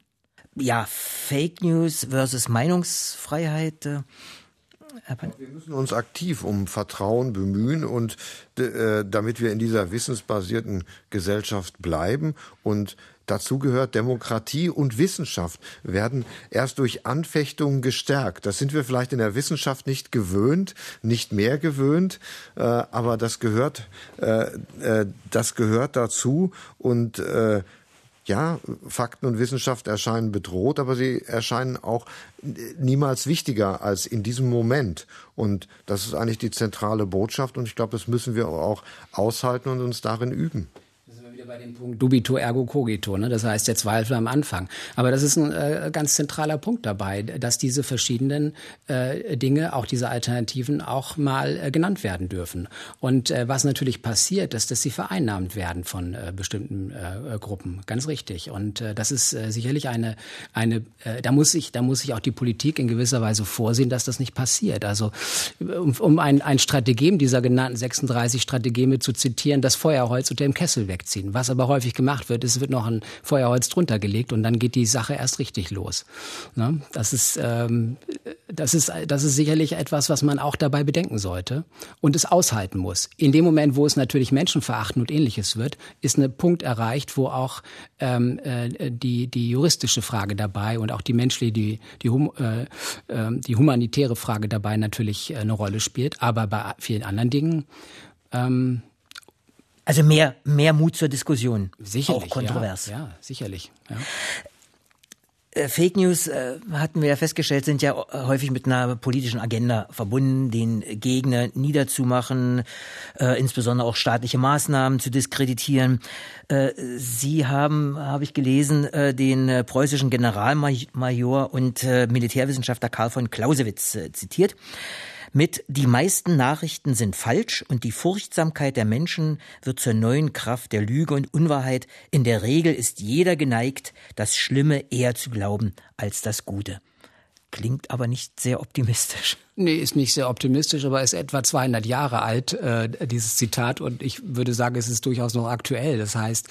ja, Fake News versus Meinungsfreiheit. Äh, wir müssen uns aktiv um Vertrauen bemühen und äh, damit wir in dieser wissensbasierten Gesellschaft bleiben und Dazu gehört Demokratie und Wissenschaft werden erst durch Anfechtungen gestärkt. Das sind wir vielleicht in der Wissenschaft nicht gewöhnt, nicht mehr gewöhnt, äh, aber das gehört, äh, äh, das gehört dazu und äh, ja, Fakten und Wissenschaft erscheinen bedroht, aber sie erscheinen auch niemals wichtiger als in diesem Moment. Und das ist eigentlich die zentrale Botschaft und ich glaube, das müssen wir auch aushalten und uns darin üben. Wieder bei dem Punkt dubito ergo cogito, ne? das heißt der Zweifel am Anfang. Aber das ist ein äh, ganz zentraler Punkt dabei, dass diese verschiedenen äh, Dinge, auch diese Alternativen auch mal äh, genannt werden dürfen. Und äh, was natürlich passiert, ist, dass sie vereinnahmt werden von äh, bestimmten äh, Gruppen. Ganz richtig. Und das ist sicherlich eine, eine da muss ich, da muss sich auch die Politik in gewisser Weise vorsehen, dass das nicht passiert. Also um, um ein, ein Strategem dieser genannten 36 Strategeme zu zitieren, das Feuerholz unter dem Kessel wegziehen. Was aber häufig gemacht wird, ist, es wird noch ein Feuerholz drunter gelegt und dann geht die Sache erst richtig los. Ne? Das ist, ähm, das ist, das ist sicherlich etwas, was man auch dabei bedenken sollte und es aushalten muss. In dem Moment, wo es natürlich Menschenverachten und ähnliches wird, ist ein Punkt erreicht, wo auch ähm, äh, die, die juristische Frage dabei und auch die menschliche, die, die, hum, äh, äh, die humanitäre Frage dabei natürlich äh, eine Rolle spielt. Aber bei vielen anderen Dingen ähm, also mehr, mehr Mut zur Diskussion. Sicherlich. Auch kontrovers. Ja, ja sicherlich. Ja. Äh, Fake News, äh, hatten wir ja festgestellt, sind ja häufig mit einer politischen Agenda verbunden, den Gegner niederzumachen, äh, insbesondere auch staatliche Maßnahmen zu diskreditieren. Äh, Sie haben, habe ich gelesen, äh, den äh, preußischen Generalmajor und Militärwissenschaftler Karl von Clausewitz zitiert mit Die meisten Nachrichten sind falsch und die Furchtsamkeit der Menschen wird zur neuen Kraft der Lüge und Unwahrheit. In der Regel ist jeder geneigt, das Schlimme eher zu glauben als das Gute. Klingt aber nicht sehr optimistisch. Nee, ist nicht sehr optimistisch, aber ist etwa 200 Jahre alt, äh, dieses Zitat. Und ich würde sagen, es ist durchaus noch aktuell. Das heißt,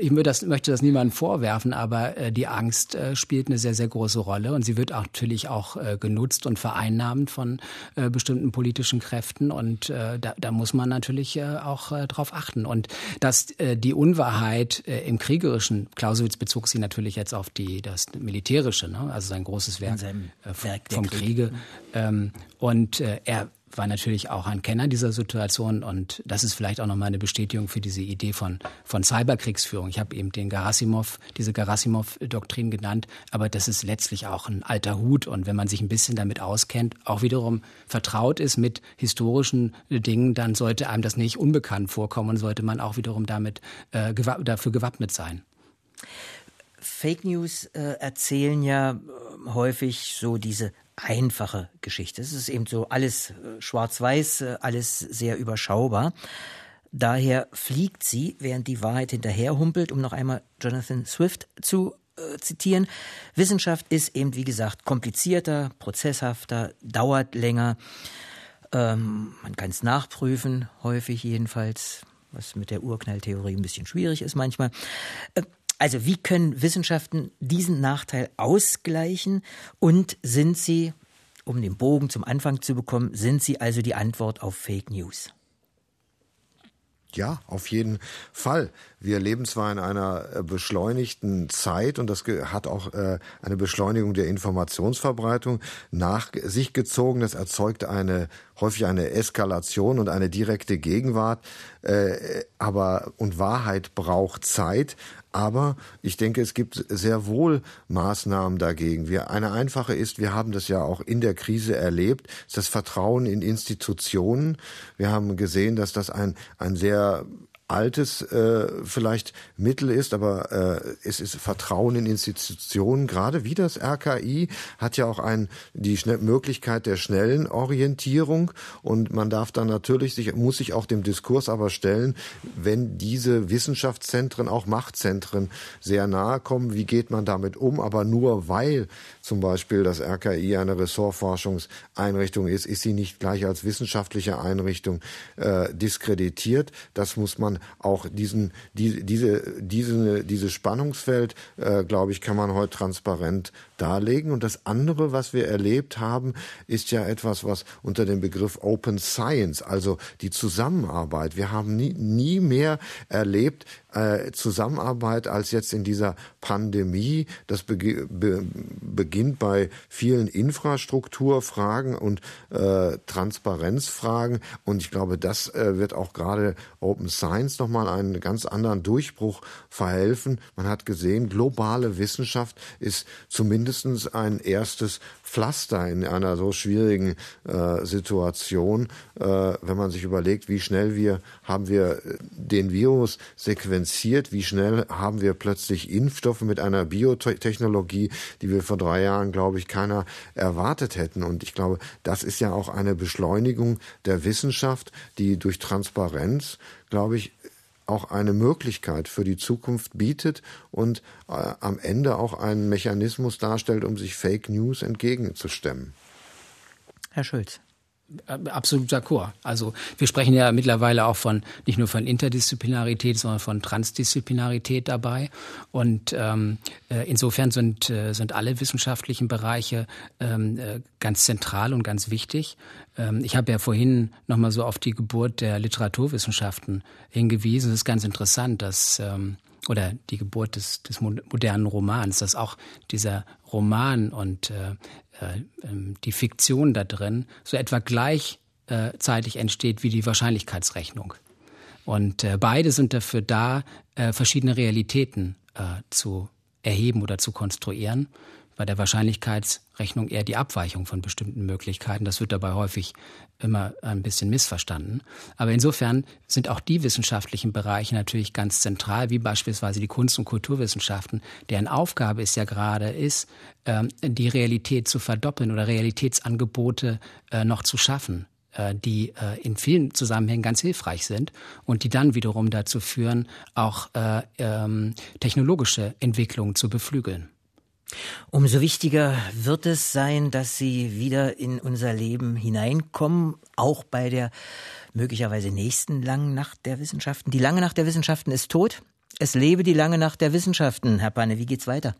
ich das, möchte das niemandem vorwerfen, aber äh, die Angst äh, spielt eine sehr, sehr große Rolle. Und sie wird auch, natürlich auch äh, genutzt und vereinnahmt von äh, bestimmten politischen Kräften. Und äh, da, da muss man natürlich äh, auch äh, drauf achten. Und dass äh, die Unwahrheit äh, im Kriegerischen, Clausewitz bezog sie natürlich jetzt auf die, das Militärische, ne? also sein großes Werk, äh, Werk vom Kriege. Ähm, und äh, er war natürlich auch ein Kenner dieser Situation und das ist vielleicht auch nochmal eine Bestätigung für diese Idee von, von Cyberkriegsführung. Ich habe eben den Gerasimov, diese Gerasimov-Doktrin genannt, aber das ist letztlich auch ein alter Hut und wenn man sich ein bisschen damit auskennt, auch wiederum vertraut ist mit historischen Dingen, dann sollte einem das nicht unbekannt vorkommen und sollte man auch wiederum damit äh, gewa dafür gewappnet sein. Fake News äh, erzählen ja äh, häufig so diese einfache Geschichte. Es ist eben so alles äh, schwarz-weiß, äh, alles sehr überschaubar. Daher fliegt sie, während die Wahrheit hinterherhumpelt, um noch einmal Jonathan Swift zu äh, zitieren. Wissenschaft ist eben, wie gesagt, komplizierter, prozesshafter, dauert länger. Ähm, man kann es nachprüfen, häufig jedenfalls, was mit der Urknalltheorie ein bisschen schwierig ist manchmal. Äh, also wie können Wissenschaften diesen Nachteil ausgleichen und sind sie, um den Bogen zum Anfang zu bekommen, sind sie also die Antwort auf Fake News? Ja, auf jeden Fall. Wir leben zwar in einer äh, beschleunigten Zeit und das hat auch äh, eine Beschleunigung der Informationsverbreitung nach sich gezogen. Das erzeugt eine häufig eine Eskalation und eine direkte Gegenwart. Äh, aber und Wahrheit braucht Zeit. Aber ich denke, es gibt sehr wohl Maßnahmen dagegen. Wir, eine einfache ist, wir haben das ja auch in der Krise erlebt, ist das Vertrauen in Institutionen. Wir haben gesehen, dass das ein, ein sehr altes äh, vielleicht Mittel ist, aber äh, es ist Vertrauen in Institutionen. Gerade wie das RKI hat ja auch ein, die Schnell Möglichkeit der schnellen Orientierung und man darf dann natürlich sich, muss sich auch dem Diskurs aber stellen, wenn diese Wissenschaftszentren, auch Machtzentren sehr nahe kommen, wie geht man damit um? Aber nur weil zum Beispiel das RKI eine Ressortforschungseinrichtung ist, ist sie nicht gleich als wissenschaftliche Einrichtung äh, diskreditiert. Das muss man auch diesen, die, diese, diese, dieses Spannungsfeld, äh, glaube ich, kann man heute transparent darlegen. Und das andere, was wir erlebt haben, ist ja etwas, was unter dem Begriff Open Science, also die Zusammenarbeit. Wir haben nie, nie mehr erlebt, äh, Zusammenarbeit als jetzt in dieser Pandemie. Das be be beginnt bei vielen Infrastrukturfragen und äh, Transparenzfragen. Und ich glaube, das äh, wird auch gerade Open Science nochmal einen ganz anderen Durchbruch verhelfen. Man hat gesehen, globale Wissenschaft ist zumindest ein erstes Pflaster in einer so schwierigen äh, Situation, äh, wenn man sich überlegt, wie schnell wir haben wir äh, den Virus sequenziert, wie schnell haben wir plötzlich Impfstoffe mit einer Biotechnologie, die wir vor drei Jahren, glaube ich, keiner erwartet hätten. Und ich glaube, das ist ja auch eine Beschleunigung der Wissenschaft, die durch Transparenz, glaube ich, auch eine Möglichkeit für die Zukunft bietet und äh, am Ende auch einen Mechanismus darstellt, um sich Fake News entgegenzustemmen. Herr Schulz. Äh, absolut d'accord. Also wir sprechen ja mittlerweile auch von nicht nur von Interdisziplinarität, sondern von Transdisziplinarität dabei. Und ähm, äh, insofern sind, äh, sind alle wissenschaftlichen Bereiche ähm, äh, ganz zentral und ganz wichtig. Ähm, ich habe ja vorhin nochmal so auf die Geburt der Literaturwissenschaften hingewiesen. Es ist ganz interessant, dass ähm, oder die Geburt des, des modernen Romans, dass auch dieser Roman und äh, die Fiktion da drin so etwa gleichzeitig entsteht wie die Wahrscheinlichkeitsrechnung. Und äh, beide sind dafür da, äh, verschiedene Realitäten zu erheben oder zu konstruieren bei der Wahrscheinlichkeitsrechnung eher die Abweichung von bestimmten Möglichkeiten. Das wird dabei häufig immer ein bisschen missverstanden. Aber insofern sind auch die wissenschaftlichen Bereiche natürlich ganz zentral, wie beispielsweise die Kunst- und Kulturwissenschaften, deren Aufgabe es ja gerade ist, ähm, die Realität zu verdoppeln oder Realitätsangebote äh, noch zu schaffen äh, die äh, in vielen Zusammenhängen ganz hilfreich sind und die dann wiederum dazu führen, auch ähm, technologische Entwicklungen zu beflügeln. Umso wichtiger wird es sein, dass sie wieder in unser Leben hineinkommen, auch bei der möglicherweise nächsten langen Nacht der Wissenschaften. Die lange Nacht der Wissenschaften ist tot. Es lebe die lange Nacht der Wissenschaften. Herr Panne, wie geht's weiter?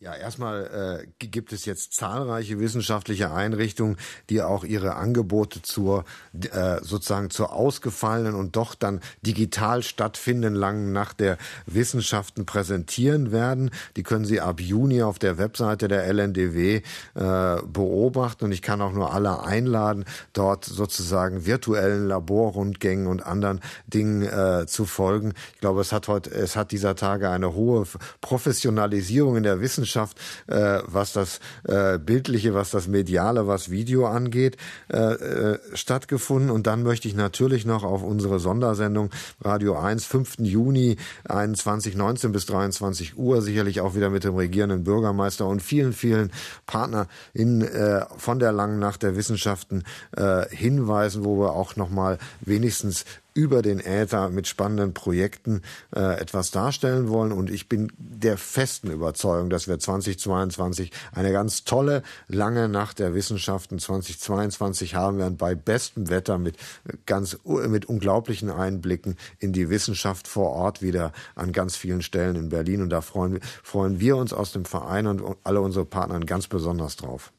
Ja, erstmal äh, gibt es jetzt zahlreiche wissenschaftliche Einrichtungen, die auch ihre Angebote zur äh, sozusagen zur ausgefallenen und doch dann digital stattfindenden langen Nacht der Wissenschaften präsentieren werden. Die können Sie ab Juni auf der Webseite der LNDW äh, beobachten und ich kann auch nur alle einladen, dort sozusagen virtuellen Laborrundgängen und anderen Dingen äh, zu folgen. Ich glaube, es hat heute, es hat dieser Tage eine hohe Professionalisierung in der Wissenschaft Wissenschaft, äh, was das äh, Bildliche, was das Mediale, was Video angeht, äh, äh, stattgefunden. Und dann möchte ich natürlich noch auf unsere Sondersendung Radio 1, 5. Juni 21, 19 bis 23 Uhr, sicherlich auch wieder mit dem regierenden Bürgermeister und vielen, vielen Partner in, äh, von der langen Nacht der Wissenschaften äh, hinweisen, wo wir auch nochmal wenigstens über den Äther mit spannenden Projekten äh, etwas darstellen wollen. Und ich bin der festen Überzeugung, dass wir 2022 eine ganz tolle lange Nacht der Wissenschaften 2022 haben werden bei bestem Wetter mit ganz mit unglaublichen Einblicken in die Wissenschaft vor Ort wieder an ganz vielen Stellen in Berlin. Und da freuen, freuen wir uns aus dem Verein und alle unsere Partner ganz besonders drauf.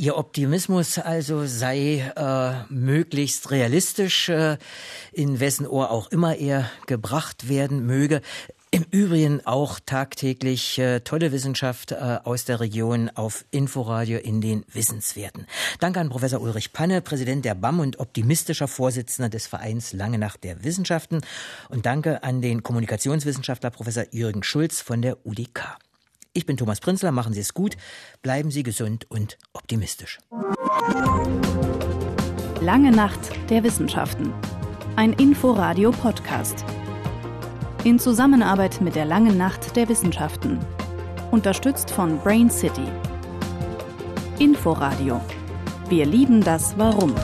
Ihr Optimismus also sei äh, möglichst realistisch, äh, in wessen Ohr auch immer er gebracht werden möge. Im Übrigen auch tagtäglich äh, tolle Wissenschaft äh, aus der Region auf Inforadio in den Wissenswerten. Danke an Professor Ulrich Panne, Präsident der BAM und optimistischer Vorsitzender des Vereins Lange Nacht der Wissenschaften. Und danke an den Kommunikationswissenschaftler Professor Jürgen Schulz von der UDK. Ich bin Thomas Prinzler, machen Sie es gut, bleiben Sie gesund und optimistisch. Lange Nacht der Wissenschaften. Ein Inforadio-Podcast. In Zusammenarbeit mit der Langen Nacht der Wissenschaften. Unterstützt von Brain City. Inforadio. Wir lieben das Warum.